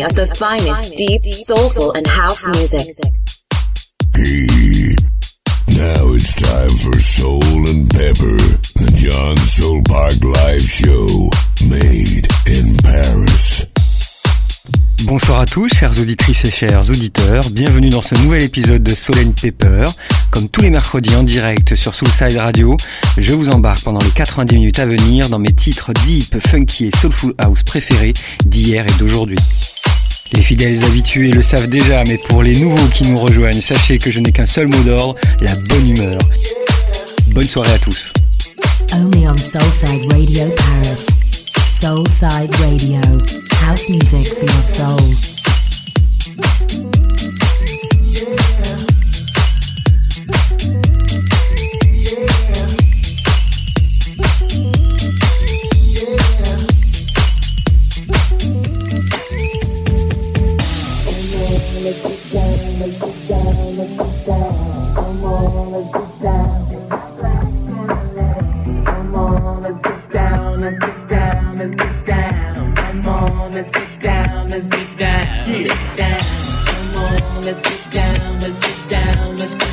journey of the finest deep, soulful, and house music. Hey, now it's time for Soul and Pepper, the John Soul Park Live Show, made in Paris. Bonsoir à tous, chères auditrices et chers auditeurs. Bienvenue dans ce nouvel épisode de Solène Pepper. Comme tous les mercredis en direct sur Soulside Radio, je vous embarque pendant les 90 minutes à venir dans mes titres deep, funky et soulful house préférés d'hier et d'aujourd'hui. Les fidèles habitués le savent déjà, mais pour les nouveaux qui nous rejoignent, sachez que je n'ai qu'un seul mot d'ordre, la bonne humeur. Bonne soirée à tous. let's get down, let's get down. Come on, let's get down, let's get down. Get down. Come on, let's get down, let's get down, let's get down.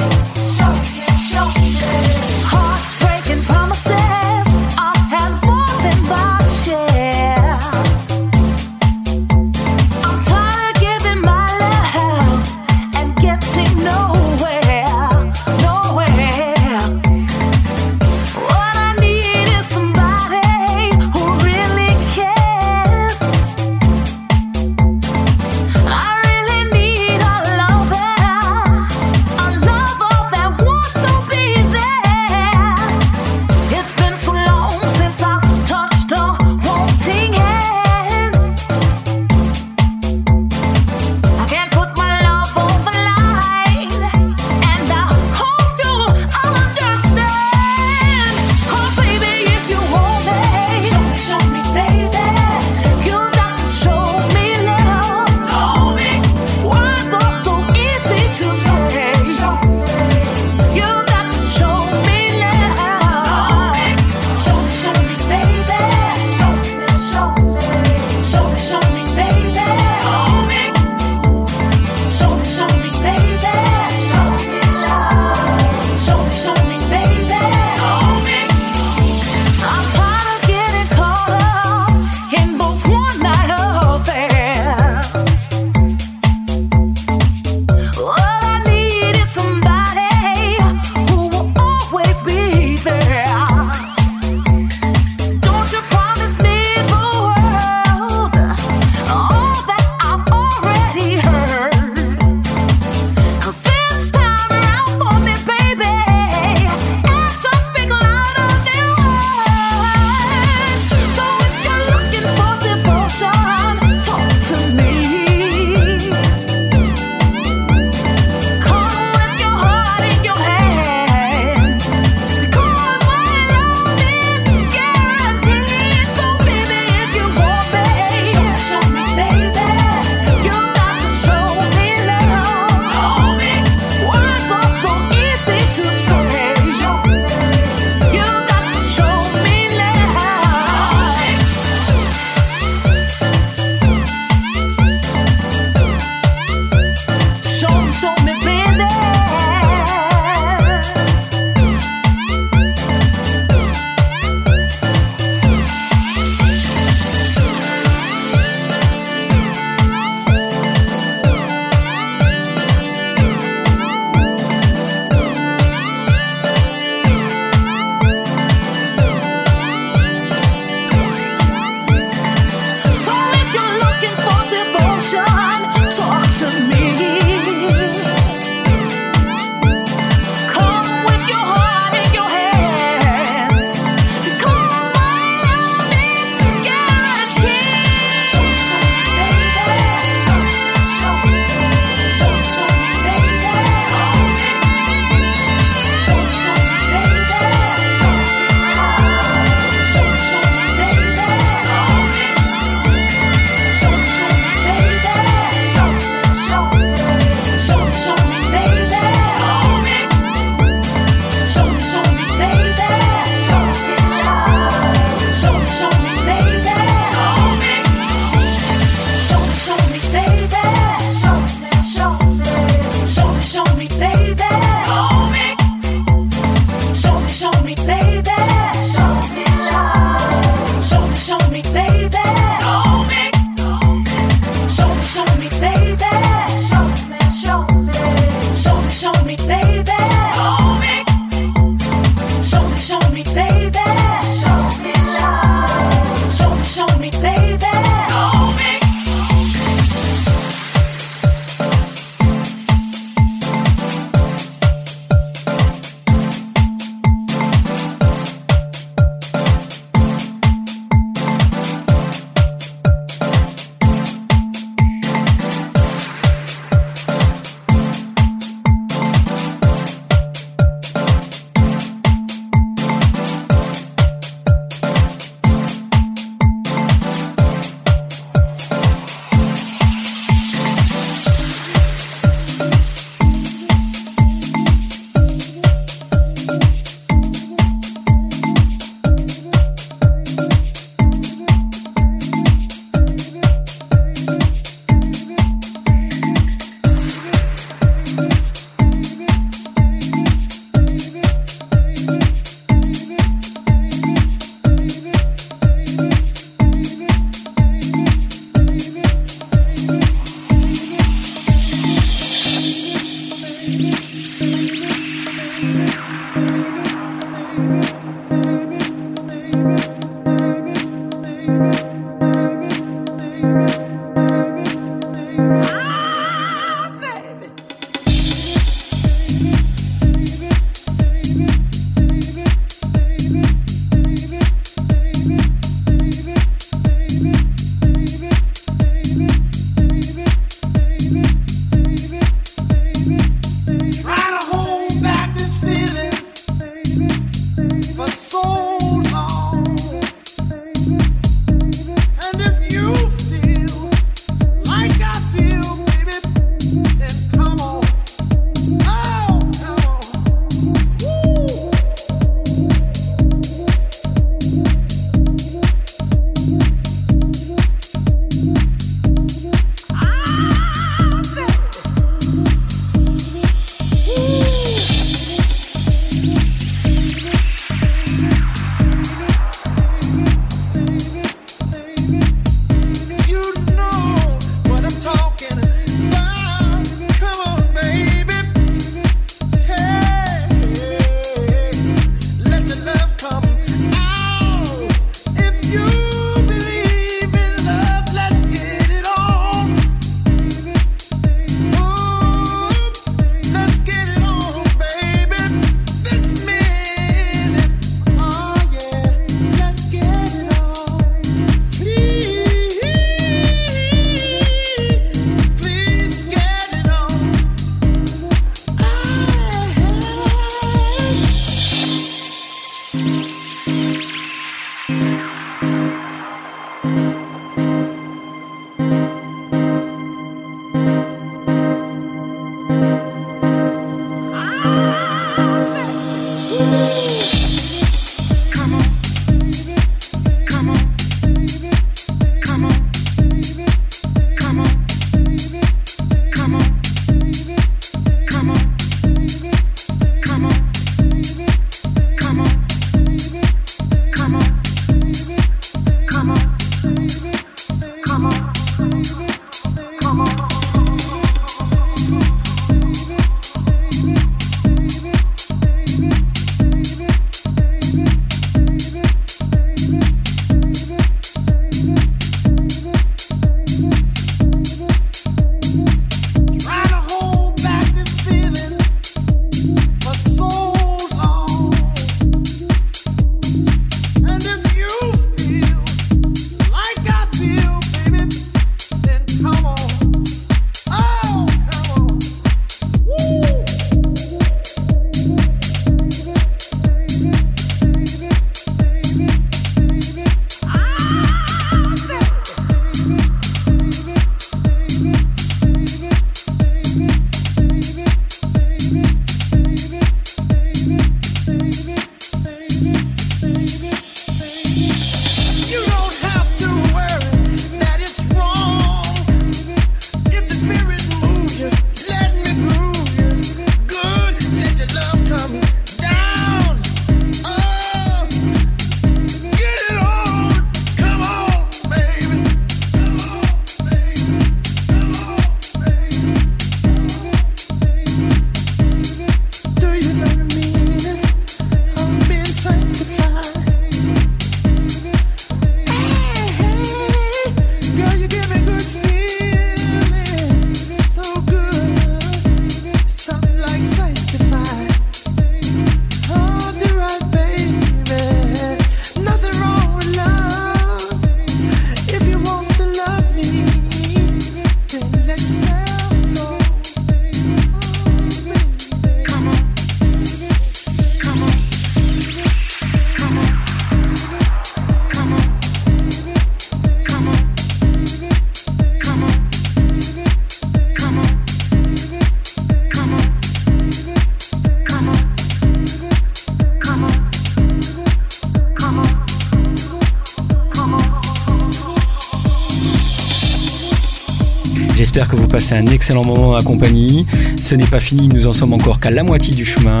Passez un excellent moment en compagnie. Ce n'est pas fini, nous en sommes encore qu'à la moitié du chemin.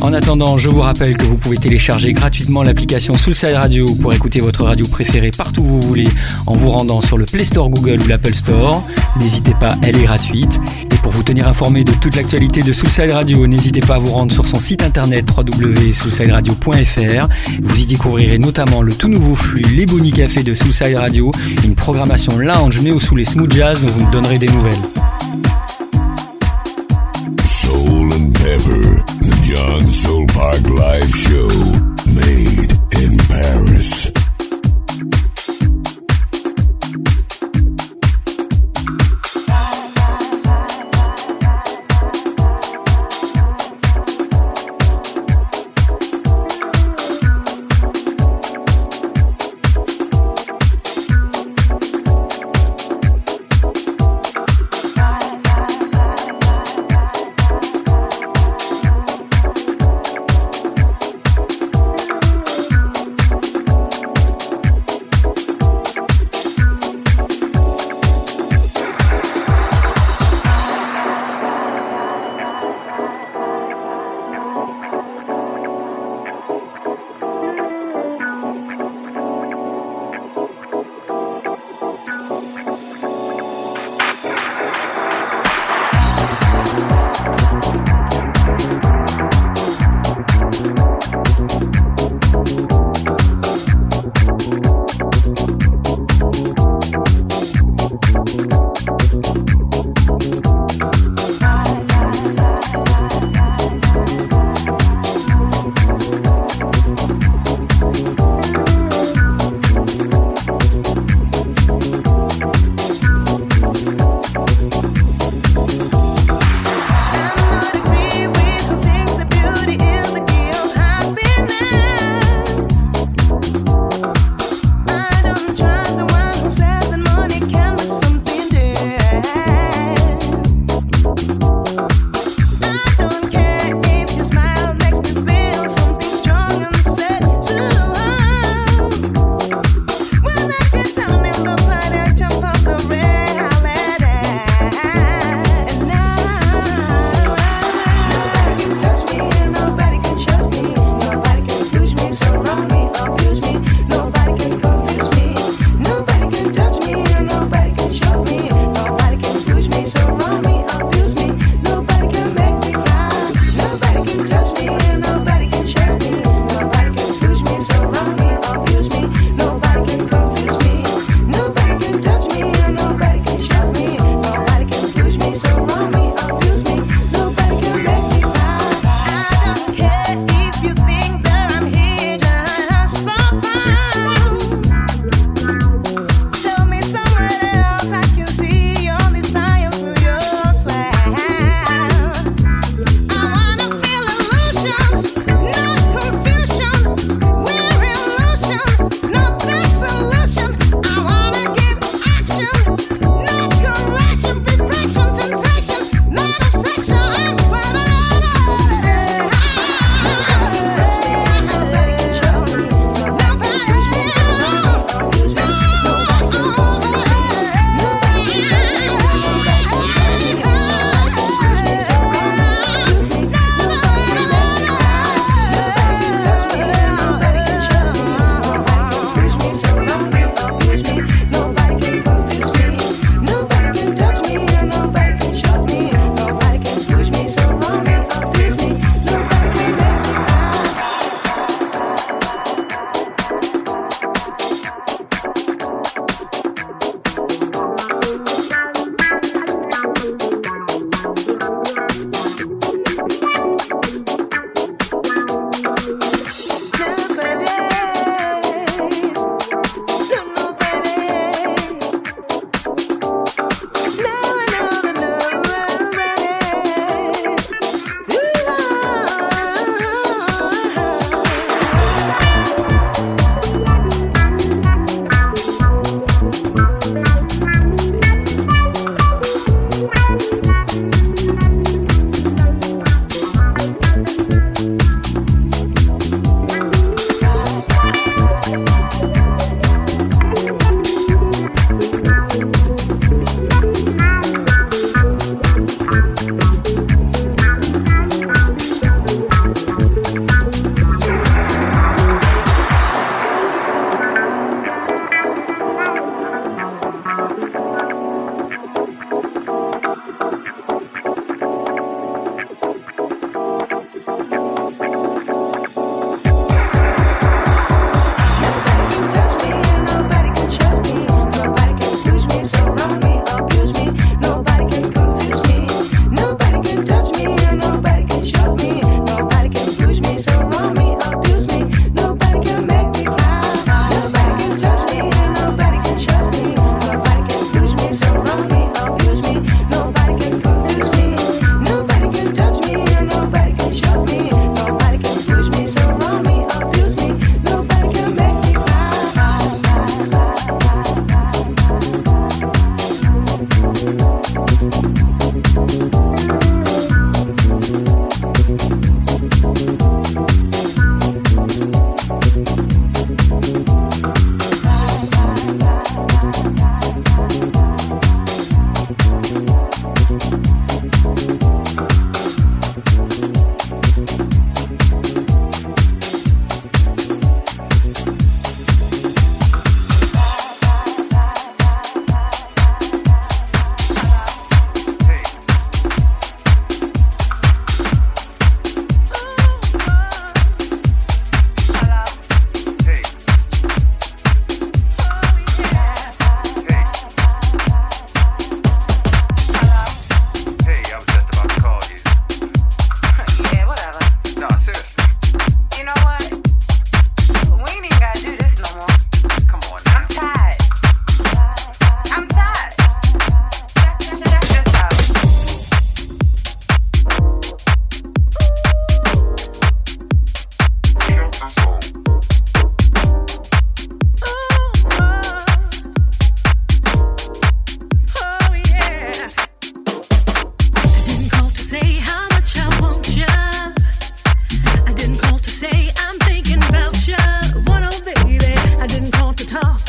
En attendant, je vous rappelle que vous pouvez télécharger gratuitement l'application Soulside Radio pour écouter votre radio préférée partout où vous voulez en vous rendant sur le Play Store Google ou l'Apple Store. N'hésitez pas, elle est gratuite. Vous tenir informé de toute l'actualité de Soulside Radio, n'hésitez pas à vous rendre sur son site internet www.soulsideradio.fr. Vous y découvrirez notamment le tout nouveau flux Les Café de Soulside Radio, une programmation lounge néo sous les smooth jazz dont vous me donnerez des nouvelles.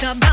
about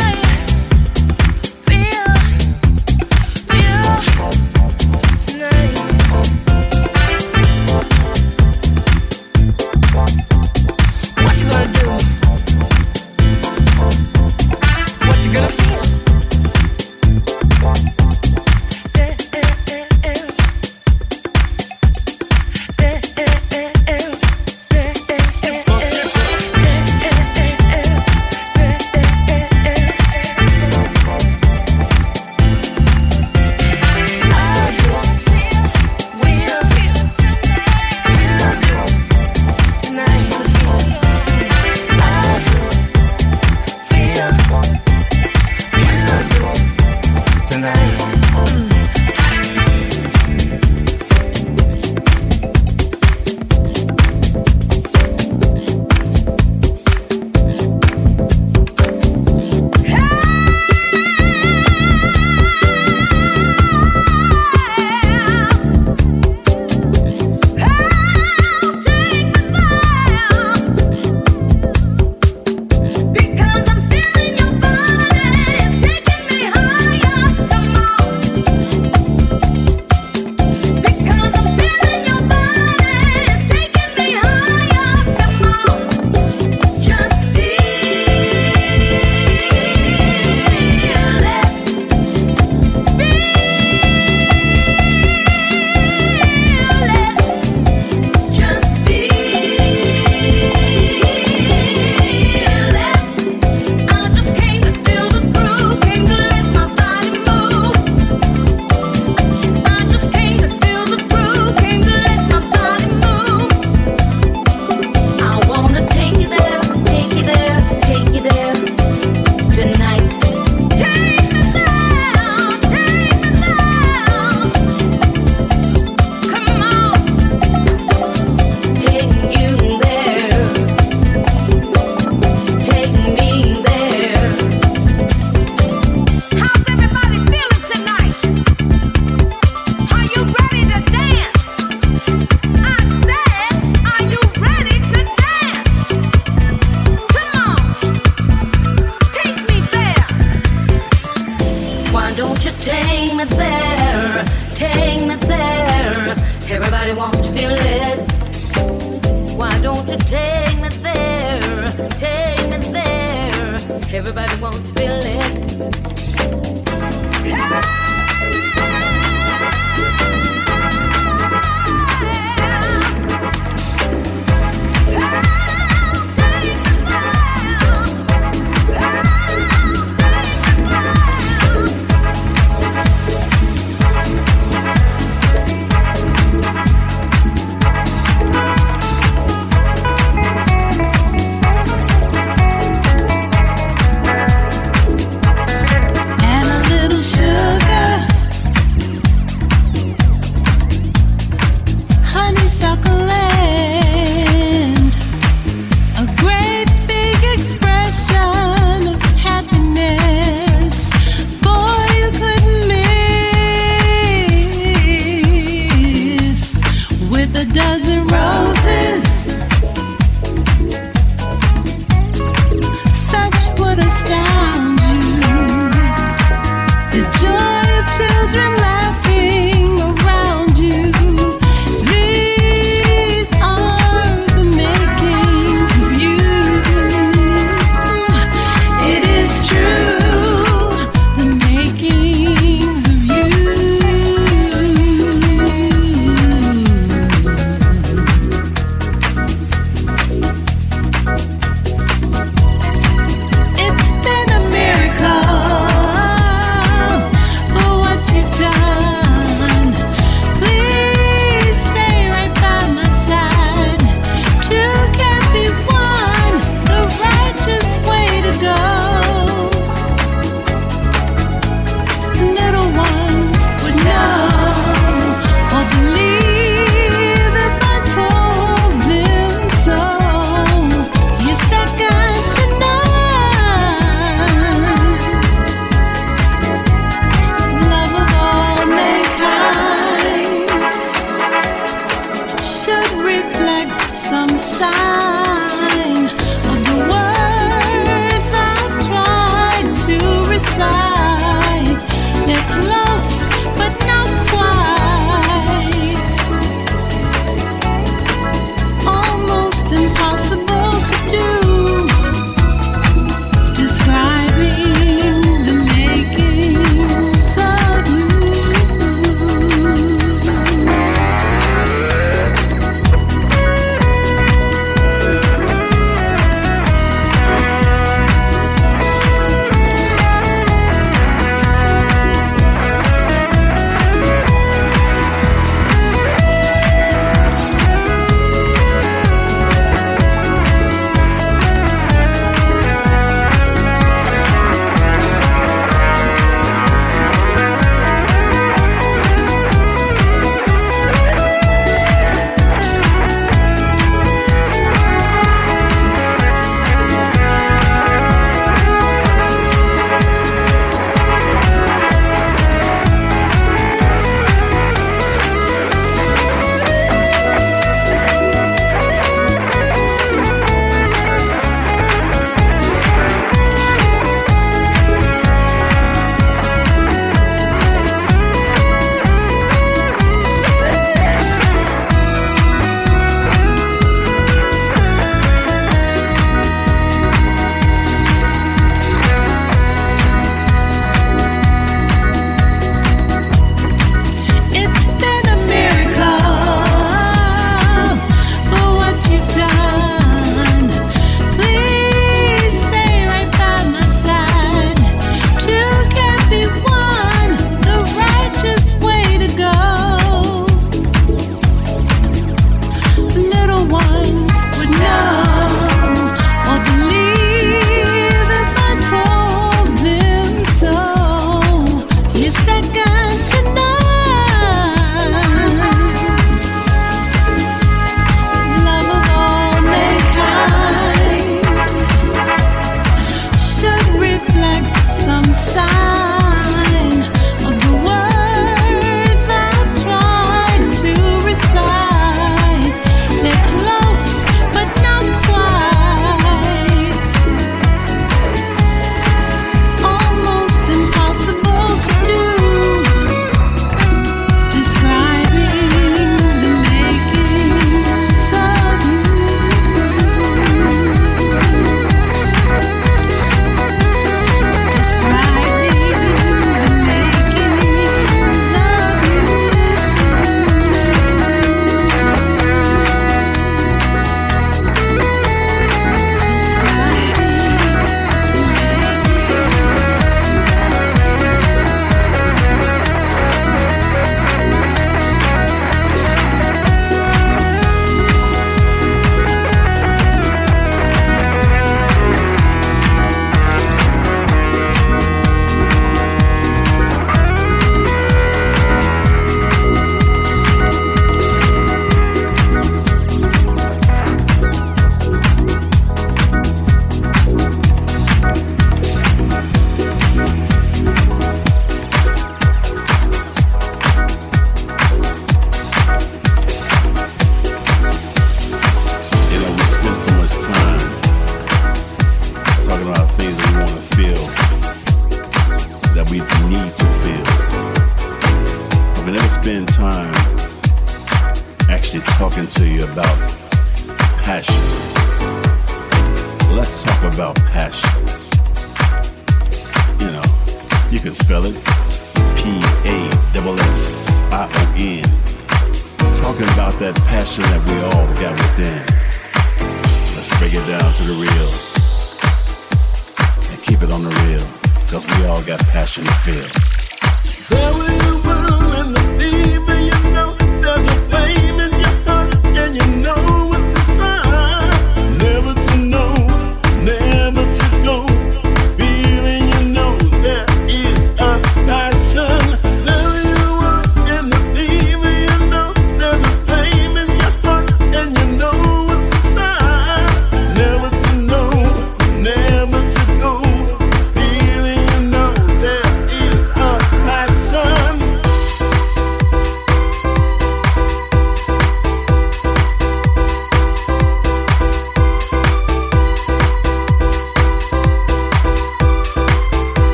Everybody wants to feel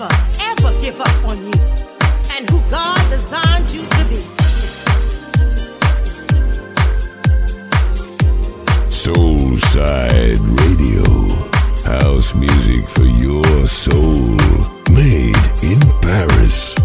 never, ever give up on you and who God designed you to be. Soul Side Radio. House music for your soul. Made in Paris.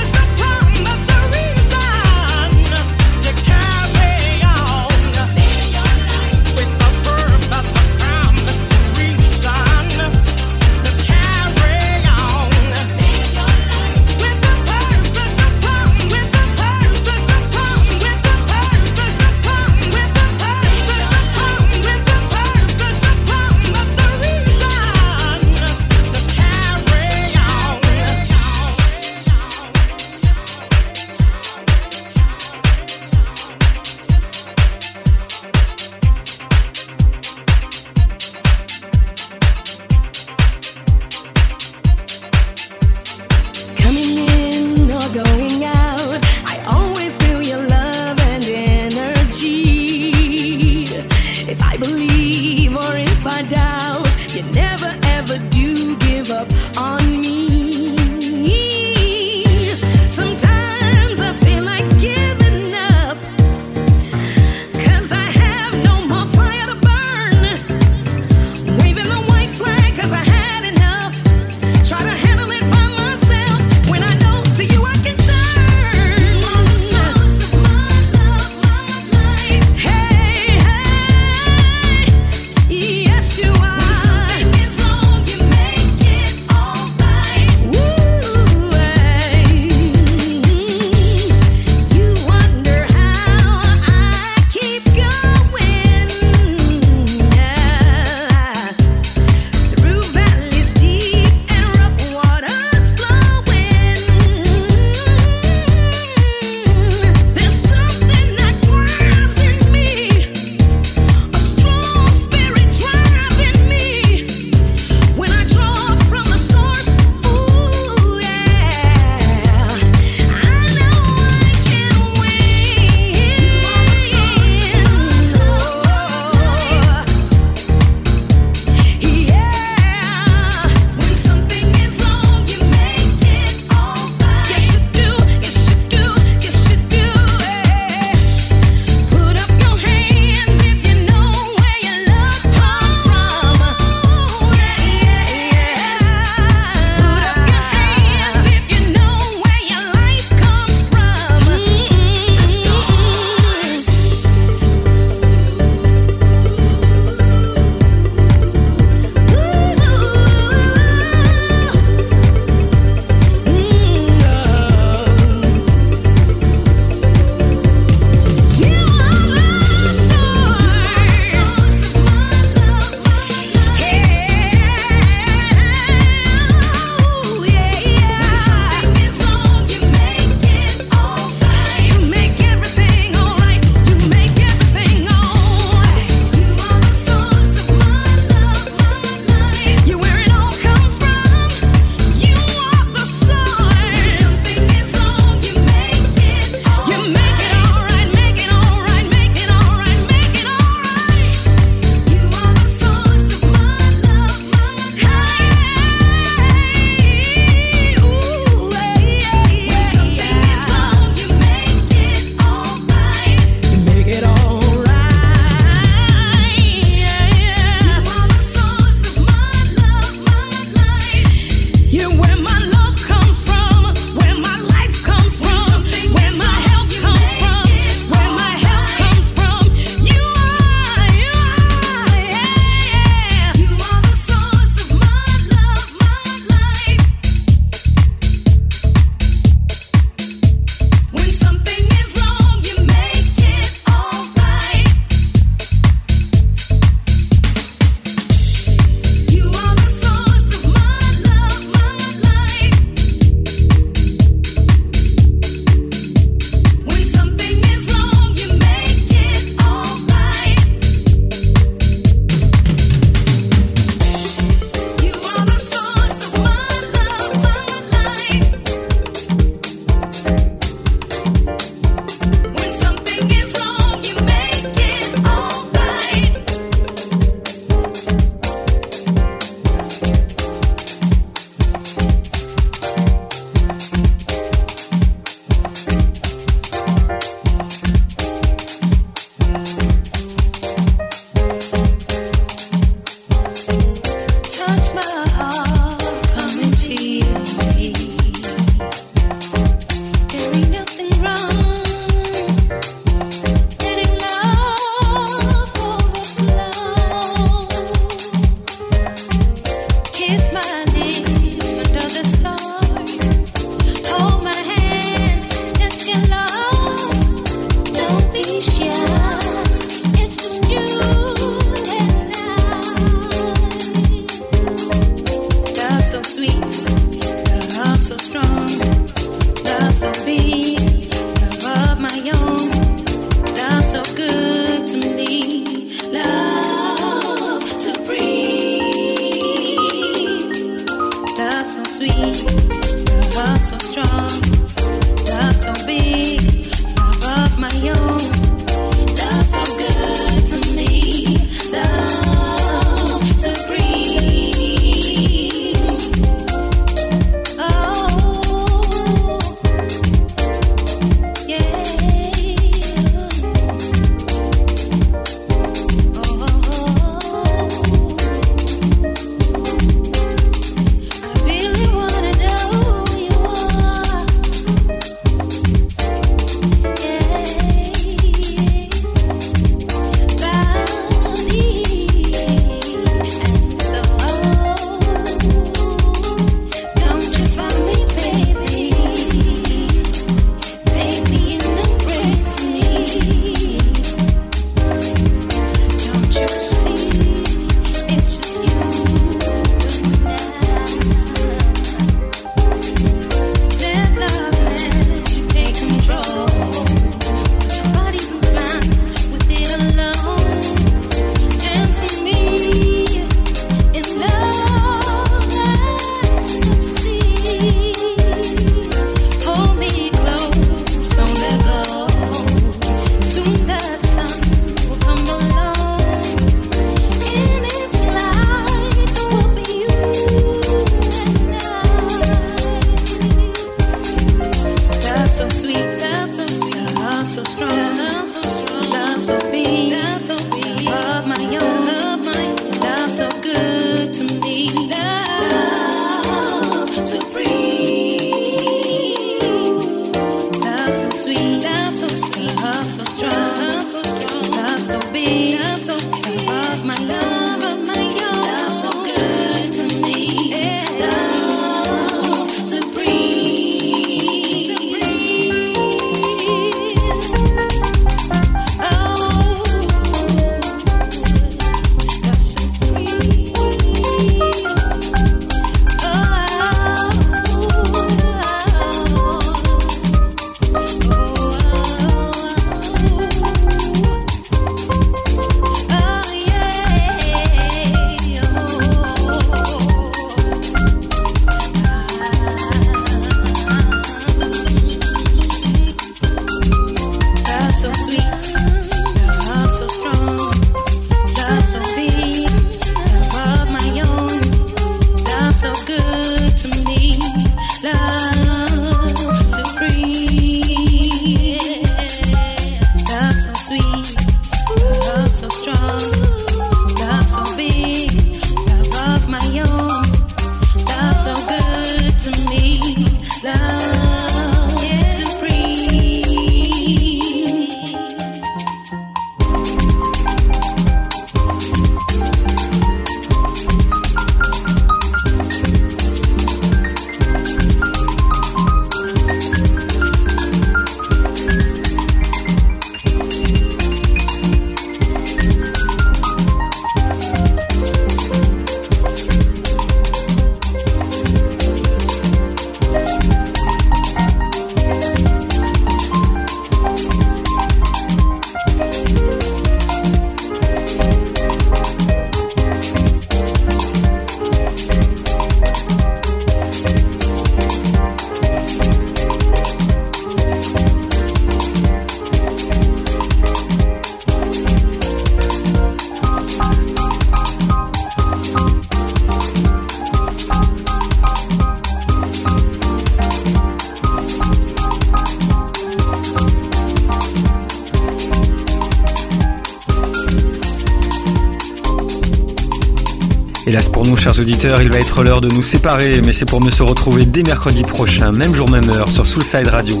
Auditeurs, il va être l'heure de nous séparer, mais c'est pour me se retrouver dès mercredi prochain, même jour, même heure, sur Soulside Radio.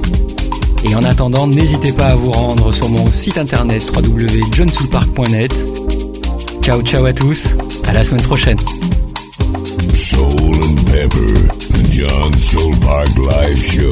Et en attendant, n'hésitez pas à vous rendre sur mon site internet www.johnsoulpark.net. Ciao, ciao à tous, à la semaine prochaine. Soul Pepper, the John Live Show.